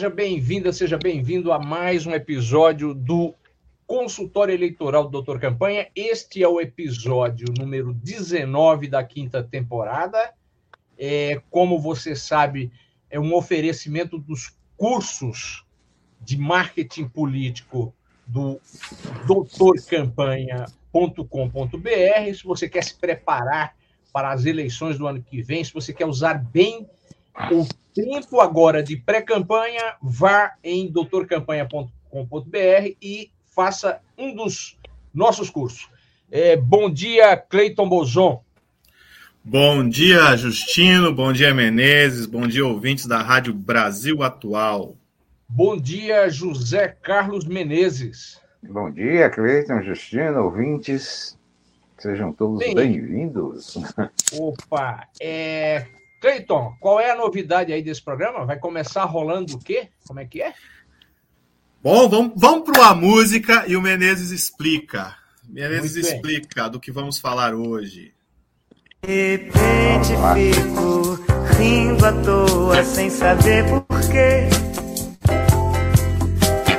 Seja bem-vinda, seja bem-vindo a mais um episódio do Consultório Eleitoral do Doutor Campanha. Este é o episódio número 19 da quinta temporada. É, como você sabe, é um oferecimento dos cursos de marketing político do doutorcampanha.com.br. Se você quer se preparar para as eleições do ano que vem, se você quer usar bem o tempo agora de pré-campanha, vá em doutorcampanha.com.br e faça um dos nossos cursos. É, bom dia, Cleiton Bozon. Bom dia, Justino. Bom dia, Menezes. Bom dia, ouvintes da Rádio Brasil Atual. Bom dia, José Carlos Menezes. Bom dia, Cleiton, Justino, ouvintes. Sejam todos bem-vindos. Opa, é... Cleiton, qual é a novidade aí desse programa? Vai começar rolando o quê? Como é que é? Bom, vamos, vamos para a música e o Menezes explica. Menezes explica do que vamos falar hoje. De repente fico rindo à toa sem saber porquê.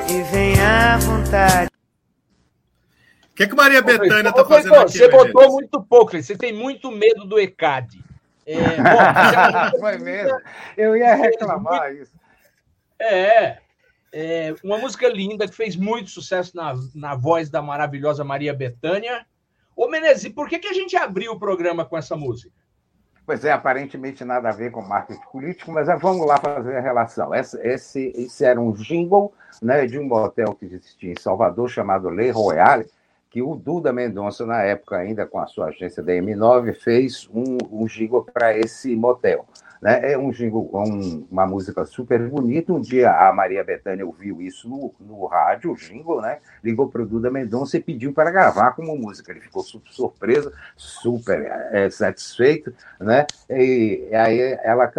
E vem a vontade. O que, é que Maria Bethânia está fazendo aqui? Você Menezes? botou muito pouco, você tem muito medo do ECAD. É, bom, Foi mesmo. Eu ia reclamar isso. É, é, uma música linda que fez muito sucesso na, na voz da maravilhosa Maria Bethânia. Ô Menezes, por que, que a gente abriu o programa com essa música? Pois é, aparentemente nada a ver com marketing político, mas vamos lá fazer a relação. Esse, esse, esse era um jingle né, de um motel que existia em Salvador chamado Le Royale, que o Duda Mendonça, na época ainda com a sua agência da M9, fez um, um jingle para esse motel. Né? É um jingle, um, uma música super bonita. Um dia a Maria Bethânia ouviu isso no, no rádio, o jingle, né? ligou para o Duda Mendonça e pediu para gravar como música. Ele ficou super surpreso, super é, satisfeito, né? E aí ela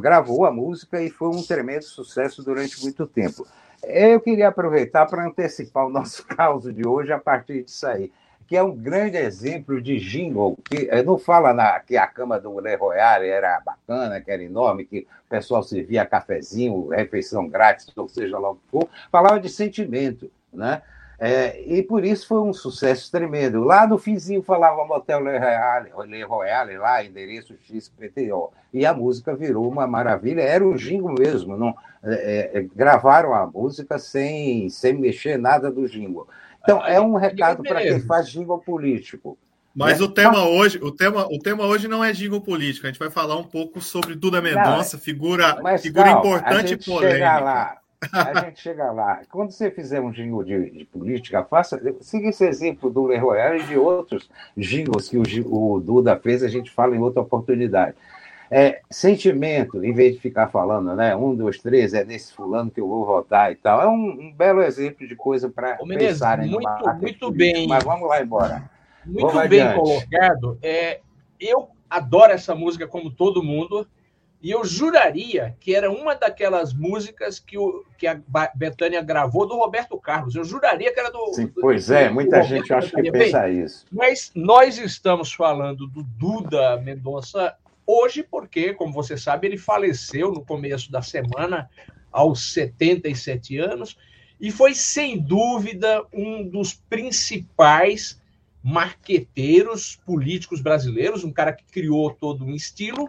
gravou a música e foi um tremendo sucesso durante muito tempo. Eu queria aproveitar para antecipar o nosso caos de hoje a partir disso aí que é um grande exemplo de jingle, que eh, não fala na, que a cama do Le Royale era bacana, que era enorme, que o pessoal servia cafezinho, refeição grátis, ou seja lá o que for, falava de sentimento, né? É, e por isso foi um sucesso tremendo. Lá no finzinho falava Motel Le Royale, Le Royale lá, endereço XPTO. E a música virou uma maravilha, era o jingle mesmo. Não, é, é, gravaram a música sem, sem mexer nada do jingle. Então, é um recado para quem faz jingle político. Mas né? o tema hoje, o tema, o tema hoje não é jingle político. A gente vai falar um pouco sobre Duda Mendonça, figura, Mas, figura calma, importante e polêmica. Lá, a gente chega lá. Quando você fizer um jingle de, de política, faça, siga esse exemplo do Le Royal e de outros jingles que o, o Duda fez, a gente fala em outra oportunidade. É, sentimento, em vez de ficar falando, né? Um, dois, três, é nesse fulano que eu vou votar e tal. É um, um belo exemplo de coisa para pensarem muito, muito bem. Mas vamos lá embora. Muito vamos bem adiante. colocado. É, eu adoro essa música como todo mundo. E eu juraria que era uma daquelas músicas que, o, que a Betânia gravou do Roberto Carlos. Eu juraria que era do. Sim, pois é, muita gente acha que pensa isso. Mas nós estamos falando do Duda Mendonça Hoje, porque, como você sabe, ele faleceu no começo da semana, aos 77 anos, e foi, sem dúvida, um dos principais marqueteiros políticos brasileiros, um cara que criou todo um estilo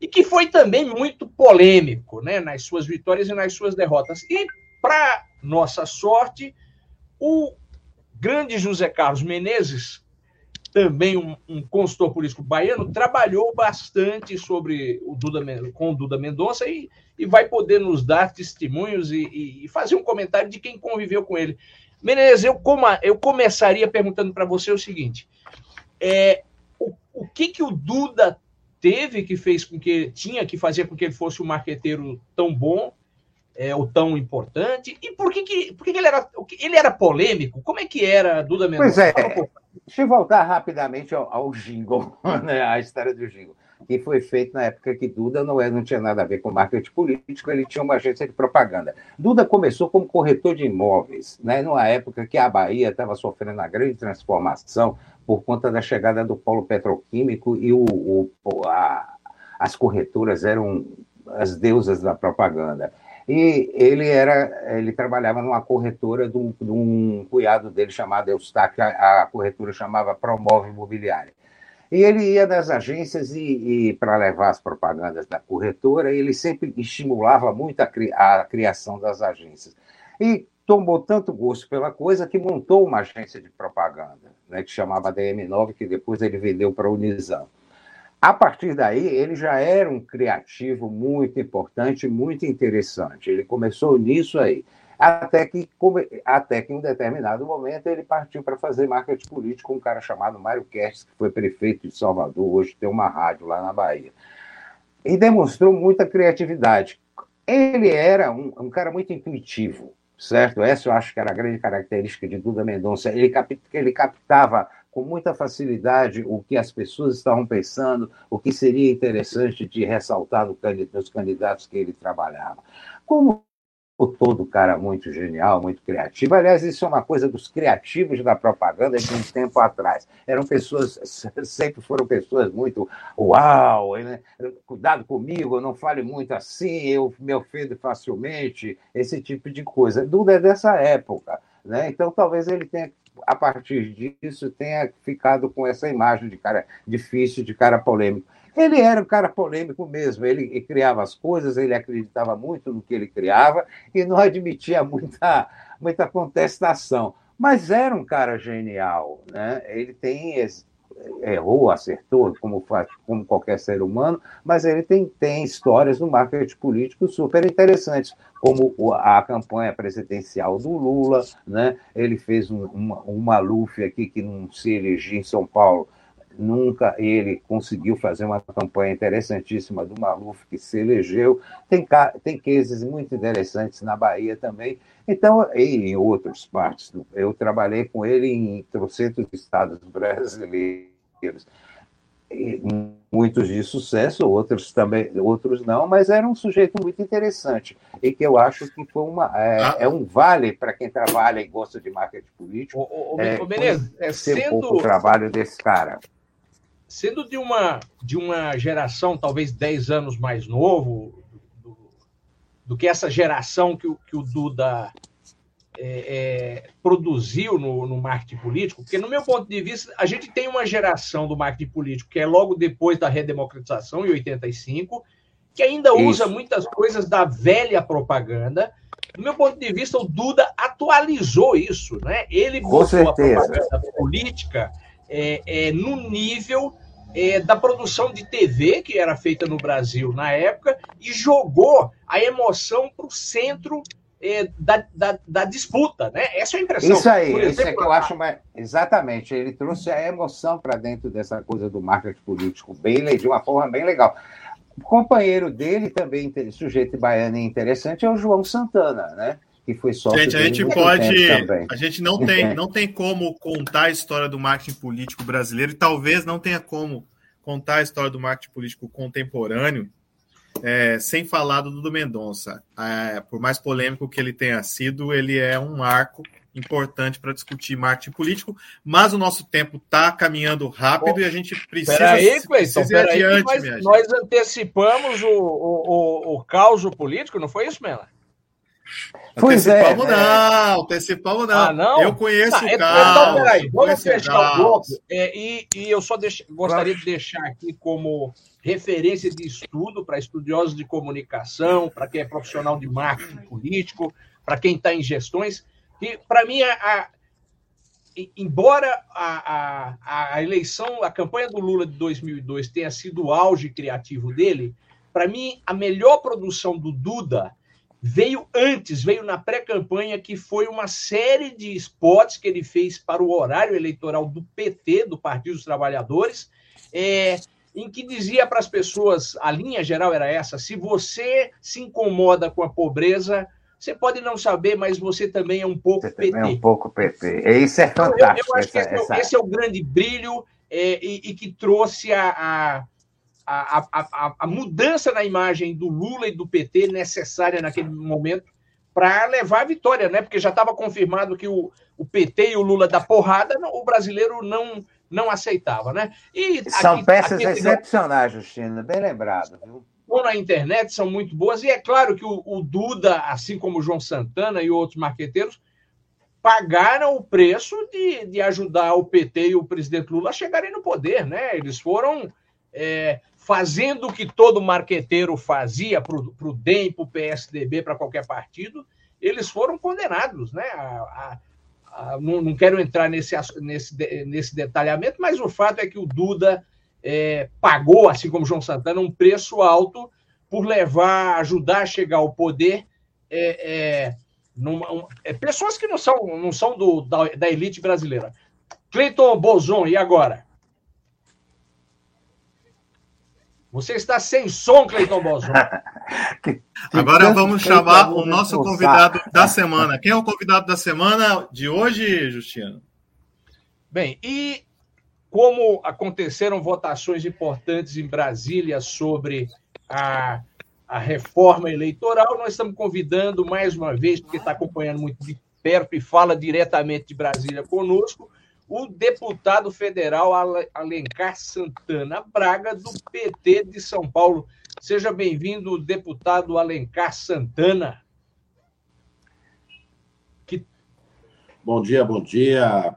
e que foi também muito polêmico né, nas suas vitórias e nas suas derrotas. E, para nossa sorte, o grande José Carlos Menezes também um, um, consultor político baiano, trabalhou bastante sobre o Duda, com o Duda Mendonça e, e vai poder nos dar testemunhos e, e, fazer um comentário de quem conviveu com ele. Menezes, eu, eu começaria perguntando para você o seguinte: é, o, o que, que o Duda teve que fez com que tinha que fazer com que ele fosse um marqueteiro tão bom é, ou tão importante. E por que, que, por que, que ele era ele era polêmico? Como é que era Duda Mendonça? pois é deixa eu voltar rapidamente ao, ao jingle né a história do jingle que foi feito na época que Duda não, é, não tinha nada a ver com marketing político, ele tinha uma agência de propaganda. Duda começou como corretor de imóveis, né, numa época que a Bahia estava sofrendo uma grande transformação por conta da chegada do polo petroquímico e o, o a, as corretoras eram as deusas da propaganda. E ele era, ele trabalhava numa corretora de um, de um cunhado dele chamado Eustáquio, a, a corretora chamava Promove Imobiliária. E ele ia nas agências e, e para levar as propagandas da corretora, ele sempre estimulava muito a, cri, a criação das agências. E tomou tanto gosto pela coisa que montou uma agência de propaganda, né, que chamava DM9, que depois ele vendeu para a Unisan. A partir daí, ele já era um criativo muito importante, muito interessante. Ele começou nisso aí. Até que, até que em um determinado momento ele partiu para fazer marketing político com um cara chamado Mário Kertes, que foi prefeito de Salvador, hoje tem uma rádio lá na Bahia. E demonstrou muita criatividade. Ele era um, um cara muito intuitivo, certo? Essa eu acho que era a grande característica de Duda Mendonça. Ele, cap, ele captava com muita facilidade o que as pessoas estavam pensando, o que seria interessante de ressaltar nos candidatos que ele trabalhava. Como o todo cara muito genial, muito criativo. Aliás, isso é uma coisa dos criativos da propaganda de um tempo atrás. Eram pessoas, sempre foram pessoas muito uau, cuidado comigo, não fale muito assim, eu me ofendo facilmente, esse tipo de coisa. Duda é dessa época. Né? Então, talvez ele tenha, a partir disso, tenha ficado com essa imagem de cara difícil, de cara polêmico. Ele era um cara polêmico mesmo, ele criava as coisas, ele acreditava muito no que ele criava e não admitia muita, muita contestação. Mas era um cara genial, né? Ele tem errou, acertou, como faz, como qualquer ser humano, mas ele tem, tem histórias no marketing político super interessantes, como a campanha presidencial do Lula, né? Ele fez um, uma, um aqui que não se elegia em São Paulo nunca ele conseguiu fazer uma campanha interessantíssima do Maluf, que se elegeu. Tem, tem cases muito interessantes na Bahia também. Então, e em outras partes. Eu trabalhei com ele em trocentos estados brasileiros. E muitos de sucesso, outros também, outros não, mas era um sujeito muito interessante e que eu acho que foi uma é, ah. é um vale para quem trabalha e gosta de marketing político. O, o, é, o Menezes, é, sendo... um pouco o trabalho desse cara sendo de uma, de uma geração talvez 10 anos mais novo do, do que essa geração que o, que o Duda é, é, produziu no, no marketing político, porque, no meu ponto de vista, a gente tem uma geração do marketing político que é logo depois da redemocratização, em 85, que ainda Isso. usa muitas coisas da velha propaganda. Do meu ponto de vista, o Duda atualizou isso, né? Ele botou a propaganda política é, é, no nível é, da produção de TV que era feita no Brasil na época e jogou a emoção para o centro é, da, da, da, disputa, né? Essa é a impressão. Isso aí, exemplo, isso é que eu acho mais... Exatamente, ele trouxe a emoção para dentro dessa coisa do marketing político bem, de uma forma bem legal. O companheiro dele também, sujeito baiano interessante, é o João Santana, né? Que foi sócio Gente, a gente pode. A gente não tem, não tem como contar a história do marketing político brasileiro e talvez não tenha como contar a história do marketing político contemporâneo é, sem falar do Dudu Mendonça. É, por mais polêmico que ele tenha sido, ele é um marco importante para discutir marketing político, mas o nosso tempo está caminhando rápido Bom, e a gente precisa, peraí, Cleiton, precisa ir adiante. Nós, nós antecipamos o, o, o, o caos político, não foi isso, Mela? Pois antecipamos é, não, antecipamos não. Ah, não. Eu conheço tá, o é, Carlos. Então, peraí, vamos fechar o bloco. É, e, e eu só deix, gostaria de deixar aqui como referência de estudo para estudiosos de comunicação, para quem é profissional de marketing político, para quem está em gestões, que para mim a, a, embora a, a, a eleição, a campanha do Lula de 2002 tenha sido o auge criativo dele, para mim a melhor produção do Duda veio antes, veio na pré-campanha, que foi uma série de spots que ele fez para o horário eleitoral do PT, do Partido dos Trabalhadores, é, em que dizia para as pessoas, a linha geral era essa: se você se incomoda com a pobreza, você pode não saber, mas você também é um pouco você PT. É um pouco PT. Isso é fantástico. Eu, eu acho essa, que esse, essa... É, esse, é o grande brilho é, e, e, que trouxe a, a, a, a, a mudança na imagem do Lula e do PT necessária naquele momento para levar a vitória, né? Porque já estava confirmado que o, o PT e o Lula da porrada, o brasileiro não não aceitava, né? E são aqui, peças aqui, excepcionais, Justino, bem lembrado. Viu? Na internet são muito boas, e é claro que o, o Duda, assim como o João Santana e outros marqueteiros, pagaram o preço de, de ajudar o PT e o presidente Lula a chegarem no poder, né? Eles foram é, fazendo o que todo marqueteiro fazia para o DEM, para o PSDB, para qualquer partido, eles foram condenados né, a, a, a, não, não, quero entrar nesse, nesse, nesse detalhamento, mas o fato é que o Duda é, pagou, assim como João Santana, um preço alto por levar, ajudar a chegar ao poder é, é, numa, um, é, pessoas que não são, não são do, da, da elite brasileira. Cleiton Bozon, e agora? Você está sem som, Cleiton Bosson. Agora vamos chamar o nosso convidado da semana. Quem é o convidado da semana de hoje, Justino? Bem, e como aconteceram votações importantes em Brasília sobre a, a reforma eleitoral, nós estamos convidando mais uma vez, porque está acompanhando muito de perto e fala diretamente de Brasília conosco, o deputado federal Alencar Santana Braga, do PT de São Paulo. Seja bem-vindo, deputado Alencar Santana. Que... Bom dia, bom dia,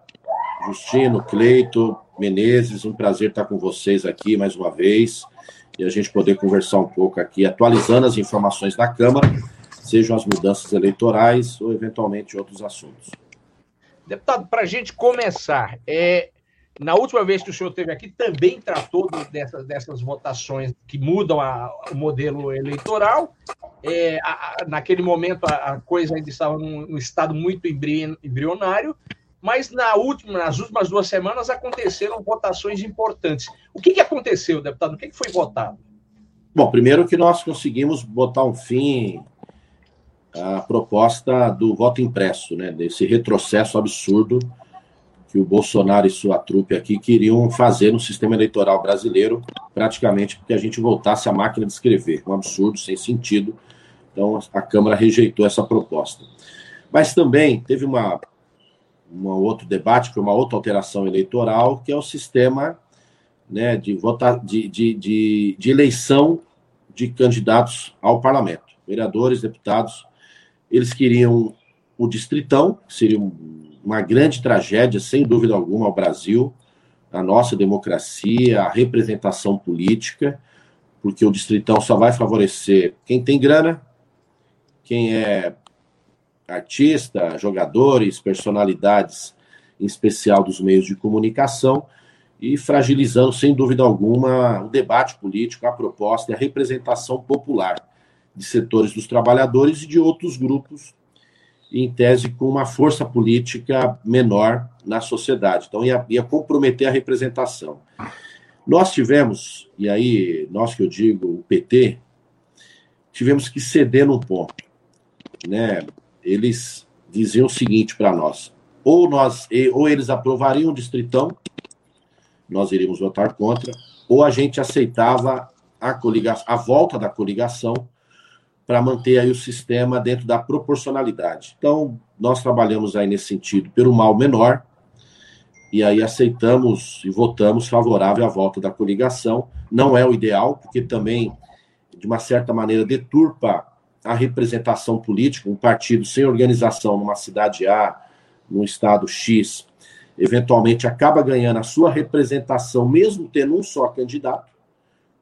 Justino, Cleito, Menezes. Um prazer estar com vocês aqui mais uma vez e a gente poder conversar um pouco aqui, atualizando as informações da Câmara, sejam as mudanças eleitorais ou eventualmente outros assuntos. Deputado, para a gente começar, é, na última vez que o senhor esteve aqui, também tratou dessas, dessas votações que mudam a, o modelo eleitoral. É, a, a, naquele momento, a, coisa ainda estava num, num estado muito embrionário, mas na última, nas últimas duas semanas aconteceram votações importantes. O que, que aconteceu, deputado? O que, que foi votado? Bom, primeiro que nós conseguimos botar um fim a proposta do voto impresso, né, desse retrocesso absurdo que o Bolsonaro e sua trupe aqui queriam fazer no sistema eleitoral brasileiro, praticamente porque a gente voltasse à máquina de escrever, um absurdo, sem sentido. Então a Câmara rejeitou essa proposta. Mas também teve uma, uma outro debate, é uma outra alteração eleitoral, que é o sistema né, de, votar, de, de, de, de eleição de candidatos ao parlamento, vereadores, deputados eles queriam o Distritão, que seria uma grande tragédia, sem dúvida alguma, ao Brasil, a nossa democracia, a representação política, porque o Distritão só vai favorecer quem tem grana, quem é artista, jogadores, personalidades, em especial dos meios de comunicação, e fragilizando, sem dúvida alguma, o debate político, a proposta e a representação popular de setores dos trabalhadores e de outros grupos, em tese com uma força política menor na sociedade. Então, ia, ia comprometer a representação. Nós tivemos, e aí, nós que eu digo, o PT, tivemos que ceder num ponto. Né? Eles diziam o seguinte para nós: ou, nós, ou eles aprovariam o distritão, nós iríamos votar contra, ou a gente aceitava a, coligação, a volta da coligação para manter aí o sistema dentro da proporcionalidade. Então, nós trabalhamos aí nesse sentido pelo mal menor, e aí aceitamos e votamos favorável à volta da coligação. Não é o ideal, porque também, de uma certa maneira, deturpa a representação política, um partido sem organização numa cidade A, num estado X, eventualmente acaba ganhando a sua representação, mesmo tendo um só candidato,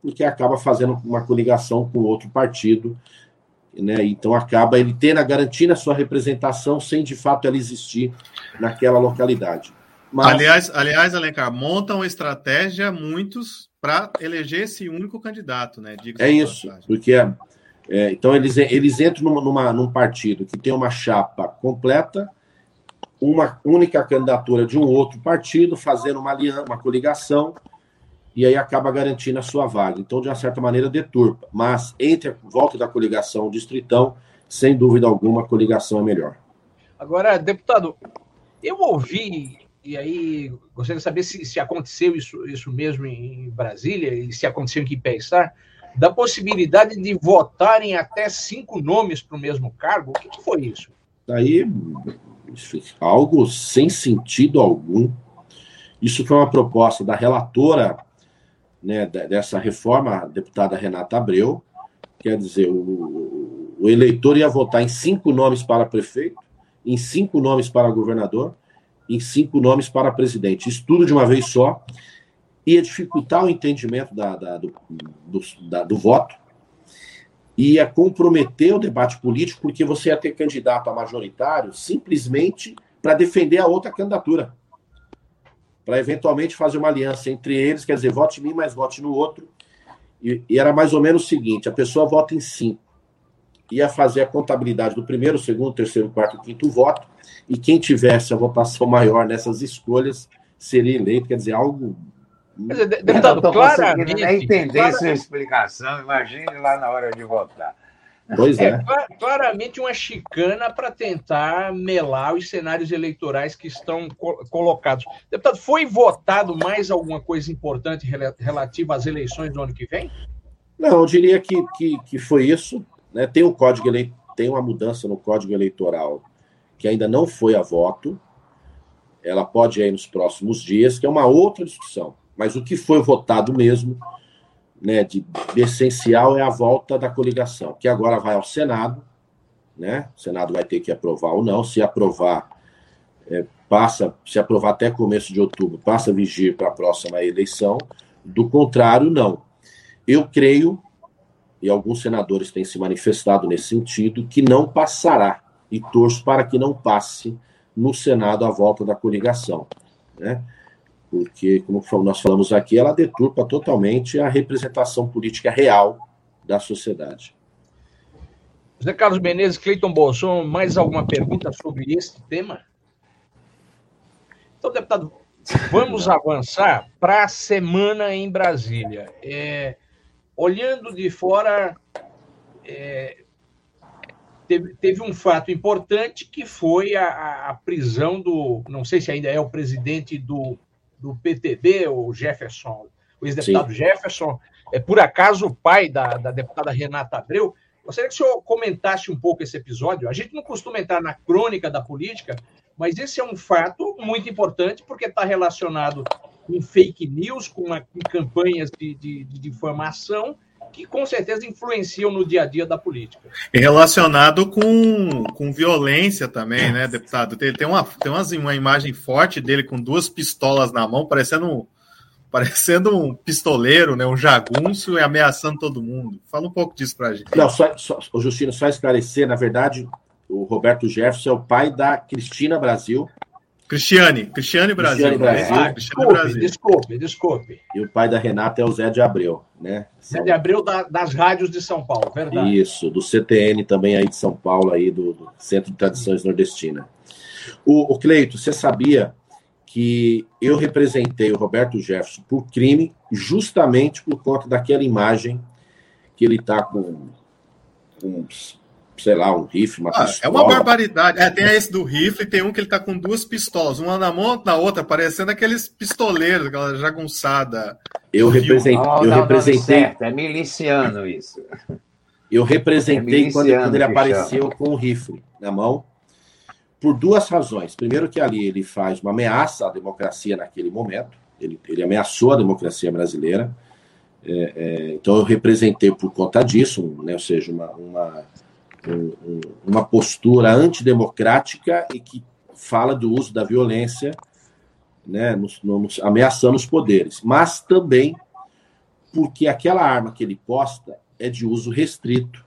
porque acaba fazendo uma coligação com outro partido né? Então acaba ele tendo a garantia a sua representação sem de fato ela existir naquela localidade. Mas... Aliás, aliás, Alencar, montam estratégia muitos para eleger esse único candidato, né? é isso, porque é, é, então eles, eles entram numa, numa, num partido que tem uma chapa completa, uma única candidatura de um outro partido, fazendo uma aliança, uma coligação, e aí acaba garantindo a sua vaga. Então, de uma certa maneira, deturpa. Mas entre a volta da coligação Distritão, sem dúvida alguma, a coligação é melhor. Agora, deputado, eu ouvi, e aí gostaria de saber se, se aconteceu isso, isso mesmo em Brasília, e se aconteceu em que está, da possibilidade de votarem até cinco nomes para o mesmo cargo. O que, que foi isso? Aí, algo sem sentido algum. Isso foi uma proposta da relatora né, dessa reforma, a deputada Renata Abreu, quer dizer, o, o eleitor ia votar em cinco nomes para prefeito, em cinco nomes para governador, em cinco nomes para presidente. Isso tudo de uma vez só ia dificultar o entendimento da, da, do, do, da, do voto, ia comprometer o debate político, porque você ia ter candidato a majoritário simplesmente para defender a outra candidatura para eventualmente fazer uma aliança entre eles, quer dizer, vote em mim, mas vote no outro. E, e, era mais ou menos o seguinte: a pessoa vota em cinco, ia fazer a contabilidade do primeiro, segundo, terceiro, quarto, quinto voto, e quem tivesse a votação maior nessas escolhas seria eleito, quer dizer, algo. Deputado, claramente. Nem entender claramente, sua explicação, imagine lá na hora de votar. Pois é. é. Claramente uma chicana para tentar melar os cenários eleitorais que estão co colocados. Deputado, foi votado mais alguma coisa importante relativa às eleições do ano que vem? Não, eu diria que, que, que foi isso. Né? Tem um código ele... tem uma mudança no código eleitoral que ainda não foi a voto. Ela pode ir nos próximos dias, que é uma outra discussão. Mas o que foi votado mesmo né, de, de, essencial é a volta da coligação, que agora vai ao Senado, né? O Senado vai ter que aprovar ou não. Se aprovar, é, passa, se aprovar até começo de outubro, passa a vigir para a próxima eleição. Do contrário, não. Eu creio, e alguns senadores têm se manifestado nesse sentido, que não passará, e torço para que não passe no Senado a volta da coligação. Né? Porque, como nós falamos aqui, ela deturpa totalmente a representação política real da sociedade. José Carlos Menezes, Cleiton Bolson, mais alguma pergunta sobre este tema? Então, deputado, vamos avançar para a semana em Brasília. É, olhando de fora, é, teve, teve, um fato importante que foi a, a prisão do, não sei se ainda é o presidente do do PTB, o Jefferson, o ex-deputado Jefferson, é por acaso o pai da, da deputada Renata Abreu. Gostaria que o senhor comentasse um pouco esse episódio. A gente não costuma entrar na crônica da política, mas esse é um fato muito importante porque está relacionado com fake news, com, uma, com campanhas de, de, de informação que com certeza influenciam no dia a dia da política. E relacionado com, com violência também, né, deputado? Tem, tem, uma, tem uma, uma imagem forte dele com duas pistolas na mão, parecendo, parecendo um pistoleiro, né, um jagunço e ameaçando todo mundo. Fala um pouco disso para a gente. Não, só, só, Justino, só esclarecer, na verdade, o Roberto Jefferson é o pai da Cristina Brasil, Cristiane, Cristiane Brasil. Cristiane Brasil. Ah, desculpe, Brasil. desculpe, desculpe. E o pai da Renata é o Zé de Abreu, né? Zé de Abreu da, das rádios de São Paulo, verdade. Isso, do CTN também aí de São Paulo, aí do, do Centro de Tradições Nordestina. O, o Cleito, você sabia que eu representei o Roberto Jefferson por crime justamente por conta daquela imagem que ele tá com, com sei lá, um rifle, uma ah, pistola. É uma barbaridade. É, tem esse do rifle, tem um que ele tá com duas pistolas, uma na mão, na outra, parecendo aqueles pistoleiros, aquela jagunçada. Eu, represent... oh, eu representei. Certo, é miliciano isso. Eu representei é quando, quando, ele apareceu chama. com o rifle na mão, por duas razões. Primeiro, que ali ele faz uma ameaça à democracia naquele momento, ele, ele ameaçou a democracia brasileira. É, é, então, eu representei por conta disso, né, ou seja, uma, uma um, uma postura antidemocrática e que fala do uso da violência, né, nos, nos, ameaçando os poderes, mas também porque aquela arma que ele posta é de uso restrito.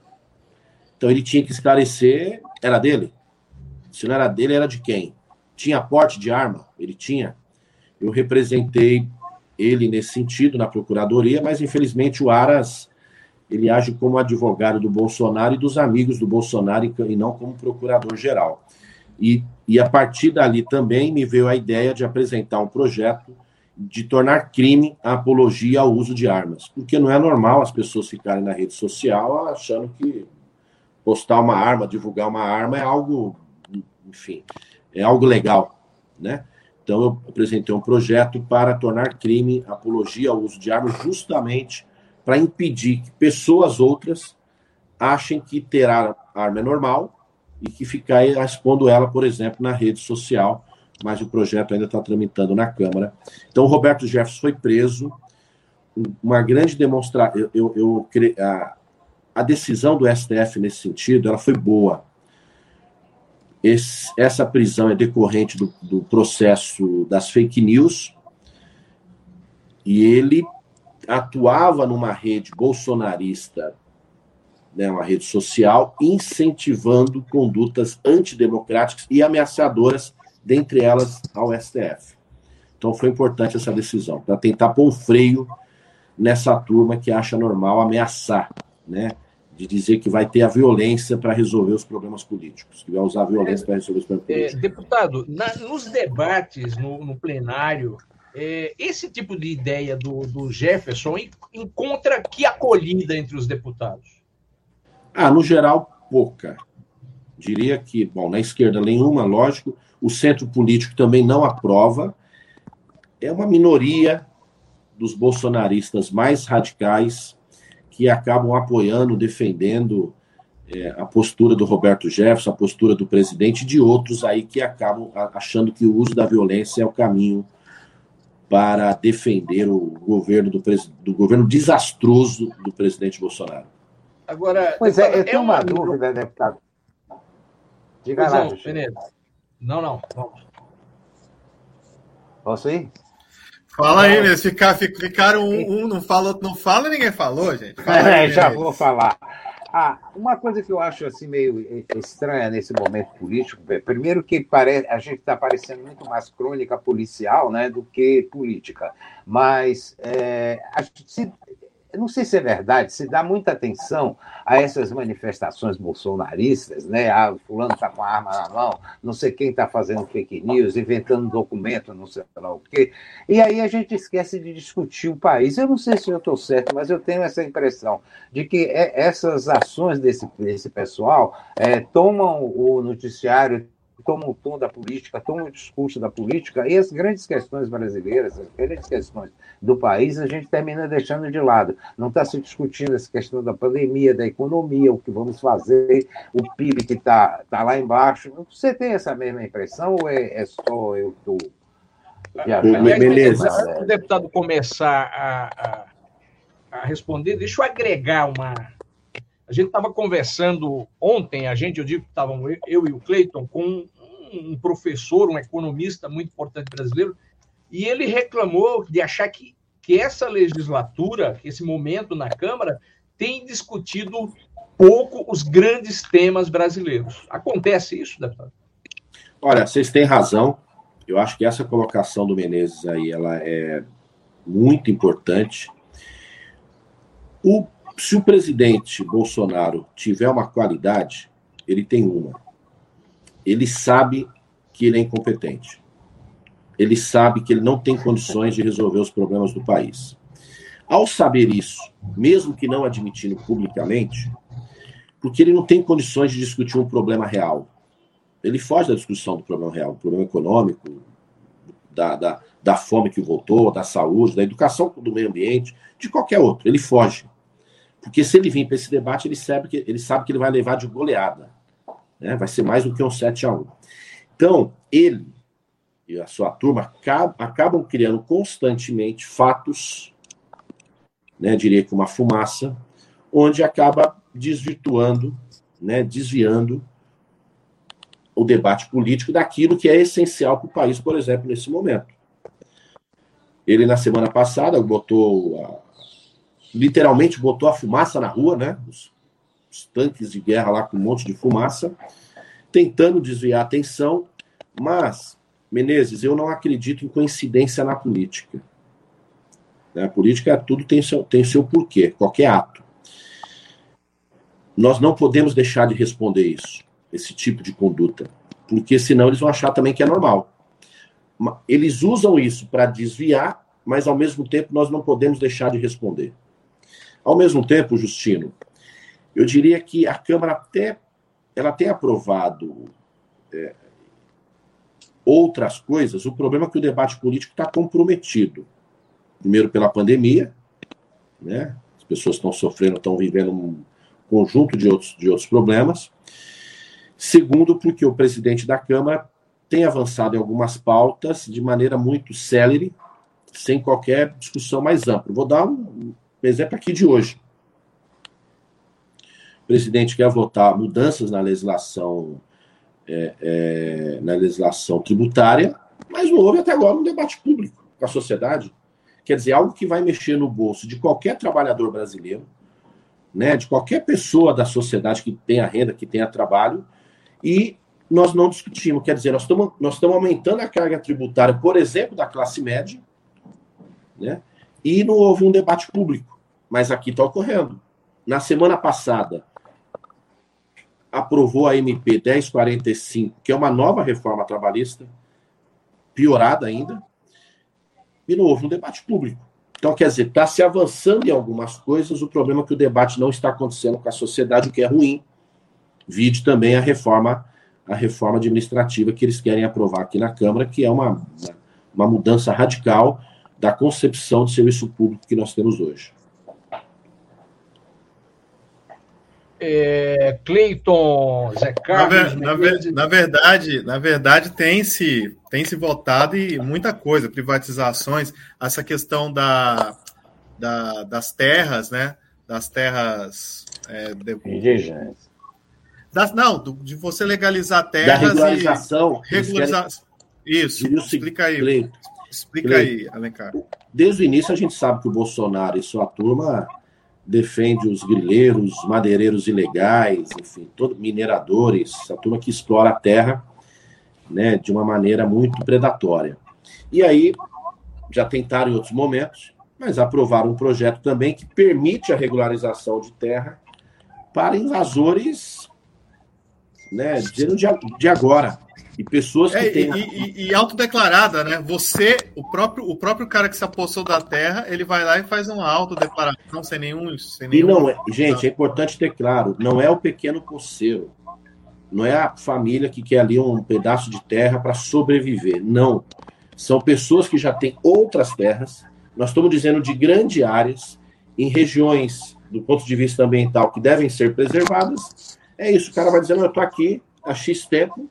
Então ele tinha que esclarecer, era dele? Se não era dele, era de quem? Tinha porte de arma? Ele tinha. Eu representei ele nesse sentido na procuradoria, mas infelizmente o Aras ele age como advogado do Bolsonaro e dos amigos do Bolsonaro e não como procurador-geral. E, e a partir dali também me veio a ideia de apresentar um projeto de tornar crime a apologia ao uso de armas, porque não é normal as pessoas ficarem na rede social achando que postar uma arma, divulgar uma arma é algo, enfim, é algo legal, né? Então eu apresentei um projeto para tornar crime apologia ao uso de armas, justamente para impedir que pessoas outras achem que ter arma é normal e que ficar expondo ela, por exemplo, na rede social mas o projeto ainda está tramitando na Câmara. Então, o Roberto Jefferson foi preso. Uma grande demonstração. Eu, eu, eu, a, a decisão do STF nesse sentido ela foi boa. Esse, essa prisão é decorrente do, do processo das fake news e ele atuava numa rede bolsonarista, né, uma rede social, incentivando condutas antidemocráticas e ameaçadoras dentre elas ao STF. Então foi importante essa decisão, para tentar pôr um freio nessa turma que acha normal ameaçar, né? De dizer que vai ter a violência para resolver os problemas políticos, que vai usar a violência para resolver os problemas é, políticos. É, deputado, na, nos debates no, no plenário, é, esse tipo de ideia do, do Jefferson encontra que acolhida entre os deputados? Ah, no geral, pouca. Diria que, bom, na esquerda nenhuma, lógico, o centro político também não aprova. É uma minoria dos bolsonaristas mais radicais que acabam apoiando, defendendo é, a postura do Roberto Jefferson, a postura do presidente e de outros aí que acabam achando que o uso da violência é o caminho para defender o governo do, do governo desastroso do presidente Bolsonaro. Agora, pois é, eu tenho é uma, uma dúvida, deputado. Diga lá, não, não, não. Vamos. Posso ir? Fala aí, eles ficaram, ficaram um, um, não fala, outro não fala, ninguém falou, gente. Fala aí, é, já vou falar. Ah, uma coisa que eu acho assim meio estranha nesse momento político, primeiro que parece, a gente está parecendo muito mais crônica policial, né, do que política. Mas é, se, não sei se é verdade, se dá muita atenção a essas manifestações bolsonaristas, né? Ah, fulano está com a arma na mão, não sei quem está fazendo fake news, inventando documento, não sei lá o quê. E aí a gente esquece de discutir o país. Eu não sei se eu estou certo, mas eu tenho essa impressão de que é, essas ações desse, desse pessoal é, tomam o noticiário toma o tom da política, toma o discurso da política, e as grandes questões brasileiras, as grandes questões do país, a gente termina deixando de lado. Não está se discutindo essa questão da pandemia, da economia, o que vamos fazer, o PIB que está tá lá embaixo. Você tem essa mesma impressão ou é, é só eu estou. Beleza. Antes do deputado começar a, a, a responder, deixa eu agregar uma, a gente estava conversando ontem, a gente, eu digo que estavam eu e o Cleiton, com um professor, um economista muito importante brasileiro, e ele reclamou de achar que, que essa legislatura, esse momento na Câmara, tem discutido pouco os grandes temas brasileiros. Acontece isso, deputado? Olha, vocês têm razão. Eu acho que essa colocação do Menezes aí, ela é muito importante. O se o presidente Bolsonaro tiver uma qualidade, ele tem uma. Ele sabe que ele é incompetente. Ele sabe que ele não tem condições de resolver os problemas do país. Ao saber isso, mesmo que não admitindo publicamente, porque ele não tem condições de discutir um problema real. Ele foge da discussão do problema real, do problema econômico, da, da, da fome que voltou, da saúde, da educação do meio ambiente, de qualquer outro. Ele foge. Porque se ele vir para esse debate, ele sabe, que, ele sabe que ele vai levar de goleada. Né? Vai ser mais do que um 7 a 1 Então, ele e a sua turma acabam criando constantemente fatos, né, diria que uma fumaça, onde acaba desvirtuando, né, desviando o debate político daquilo que é essencial para o país, por exemplo, nesse momento. Ele, na semana passada, botou a, literalmente botou a fumaça na rua, né? Os, os, tanques de guerra lá com um monte de fumaça, tentando desviar a atenção, mas, Menezes, eu não acredito em coincidência na política. Né? A política tudo tem seu, tem seu porquê, qualquer ato. Nós não podemos deixar de responder isso, esse tipo de conduta, porque senão eles vão achar também que é normal. eles usam isso para desviar, mas ao mesmo tempo nós não podemos deixar de responder. Ao mesmo tempo, Justino, eu diria que a Câmara até ela tem aprovado é, outras coisas. O problema é que o debate político está comprometido. Primeiro pela pandemia, né? As pessoas estão sofrendo, estão vivendo um conjunto de outros, de outros problemas. Segundo, porque o presidente da Câmara tem avançado em algumas pautas de maneira muito célere, sem qualquer discussão mais ampla. Vou dar um exemplo aqui de hoje. O presidente quer votar mudanças na legislação é, é, na legislação tributária, mas não houve até agora um debate público com a sociedade. Quer dizer, algo que vai mexer no bolso de qualquer trabalhador brasileiro, né, de qualquer pessoa da sociedade que tenha renda, que tenha trabalho, e nós não discutimos. Quer dizer, nós estamos, nós aumentando a carga tributária, por exemplo, da classe média, né? E não houve um debate público. Mas aqui está ocorrendo. Na semana passada, aprovou a MP 1045, que é uma nova reforma trabalhista, piorada ainda, e não houve um debate público. Então, quer dizer, está se avançando em algumas coisas, o problema é que o debate não está acontecendo com a sociedade, o que é ruim. Vide também a reforma a reforma administrativa que eles querem aprovar aqui na Câmara, que é uma, uma mudança radical da concepção de serviço público que nós temos hoje. É, Cleiton, Zé Carlos. Na, ver, na, verdade, na verdade tem se tem se votado e muita coisa, privatizações, essa questão da, da das terras, né? Das terras é, de, das, não, de você legalizar terras da regularização, e regulalizar. Isso, explica aí. Cleiton, explica aí, Alencar. Desde o início a gente sabe que o Bolsonaro e sua turma defende os grileiros, madeireiros ilegais, enfim, todo, mineradores, a turma que explora a terra né, de uma maneira muito predatória. E aí, já tentaram em outros momentos, mas aprovaram um projeto também que permite a regularização de terra para invasores né, de, de agora. E pessoas que é, têm. E, e, e, autodeclarada, né? Você, o próprio, o próprio cara que se apossou da terra, ele vai lá e faz uma autodeclaração sem nenhum. Sem nenhum... E não é, gente, é importante ter claro: não é o pequeno poceiro. Não é a família que quer ali um pedaço de terra para sobreviver. Não. São pessoas que já têm outras terras. Nós estamos dizendo de grandes áreas, em regiões, do ponto de vista ambiental, que devem ser preservadas. É isso. O cara vai dizendo: eu estou aqui há X tempo,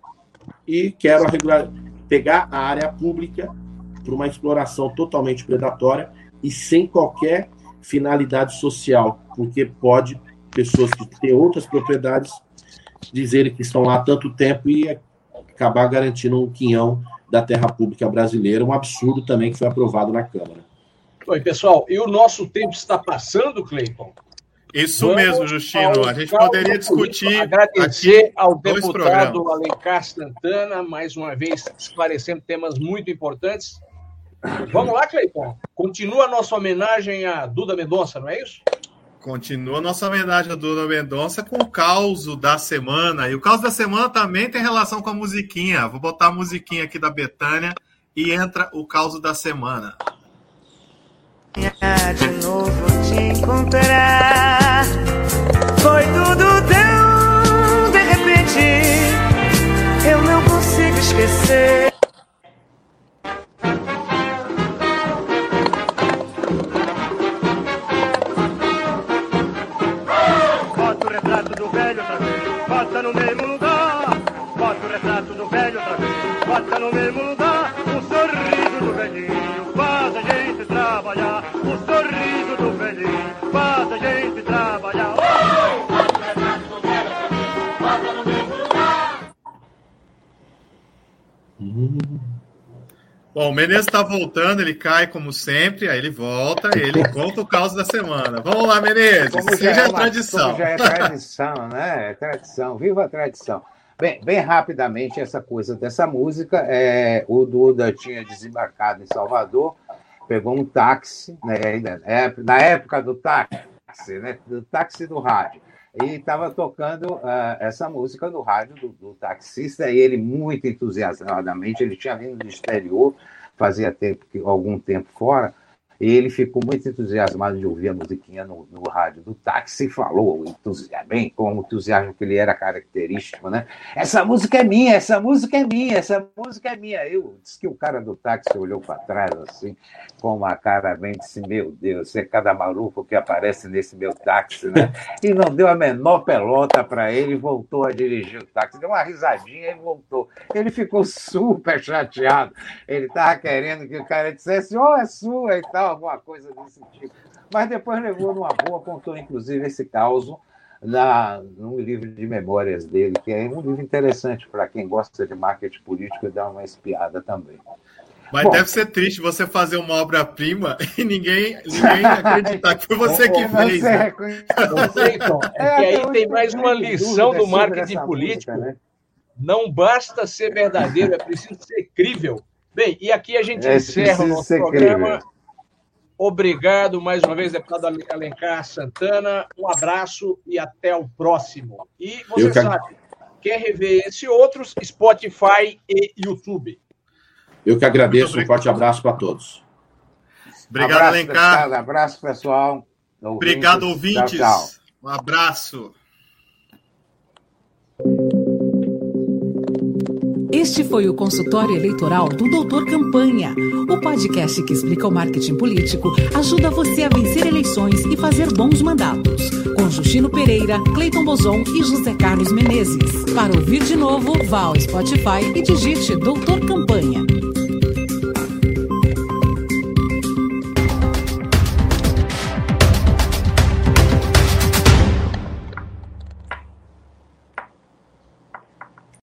e quero regular, pegar a área pública para uma exploração totalmente predatória e sem qualquer finalidade social, porque pode pessoas que têm outras propriedades dizerem que estão lá há tanto tempo e acabar garantindo um quinhão da terra pública brasileira, um absurdo também que foi aprovado na Câmara. Oi, pessoal, e o nosso tempo está passando, Cleiton? Isso Vamos mesmo, Justino. A gente poderia discutir. Agradecer ao deputado Alencar Santana, mais uma vez esclarecendo temas muito importantes. Vamos lá, Cleiton. Continua a nossa homenagem a Duda Mendonça, não é isso? Continua a nossa homenagem a Duda Mendonça com o caos da semana. E o caos da semana também tem relação com a musiquinha. Vou botar a musiquinha aqui da Betânia e entra o caos da semana de novo te encontrar. Foi tudo tão de repente, eu não consigo esquecer. Menezes está voltando, ele cai como sempre, aí ele volta e ele conta o caos da semana. Vamos lá, Menezes, como já é, uma, tradição. já é tradição, né? É tradição, viva a tradição. Bem, bem rapidamente, essa coisa dessa música, é, o Duda tinha desembarcado em Salvador, pegou um táxi, né, na época do táxi, né, do táxi do rádio. e estava tocando uh, essa música no rádio do, do, taxista, e ele, muito entusiasmadamente, ele tinha vindo do exterior, fazia tempo, algum tempo fora, ele ficou muito entusiasmado de ouvir a musiquinha no, no rádio do táxi e falou, bem, com o entusiasmo que ele era característico, né? Essa música é minha, essa música é minha, essa música é minha. Eu disse que o cara do táxi olhou para trás assim, com uma cara bem disse: Meu Deus, é cada maluco que aparece nesse meu táxi, né? E não deu a menor pelota para ele voltou a dirigir o táxi. Deu uma risadinha e voltou. Ele ficou super chateado. Ele estava querendo que o cara dissesse: Oh, é sua e tal alguma coisa desse tipo. Mas depois levou numa boa, contou inclusive esse caos na, num livro de memórias dele, que é um livro interessante para quem gosta de marketing político e dar uma espiada também. Mas Bom, deve ser triste você fazer uma obra-prima e ninguém, ninguém acreditar que foi você que fez. Né? Então, é que aí tem mais uma lição do marketing político. Música, né? Não basta ser verdadeiro, é preciso ser crível. Bem, e aqui a gente é encerra o nosso programa. Crível. Obrigado mais uma vez, deputado Alencar Santana. Um abraço e até o próximo. E você sabe, quer rever esse outros, Spotify e YouTube. Eu que agradeço. Um forte abraço para todos. Obrigado, abraço, Alencar. Deputado, abraço, pessoal. Obrigado, ouvintes. Tchau, tchau. Um abraço. Este foi o consultório eleitoral do Doutor Campanha, o podcast que explica o marketing político, ajuda você a vencer eleições e fazer bons mandatos. Com Justino Pereira, Cleiton Bozon e José Carlos Menezes. Para ouvir de novo, vá ao Spotify e digite Doutor Campanha.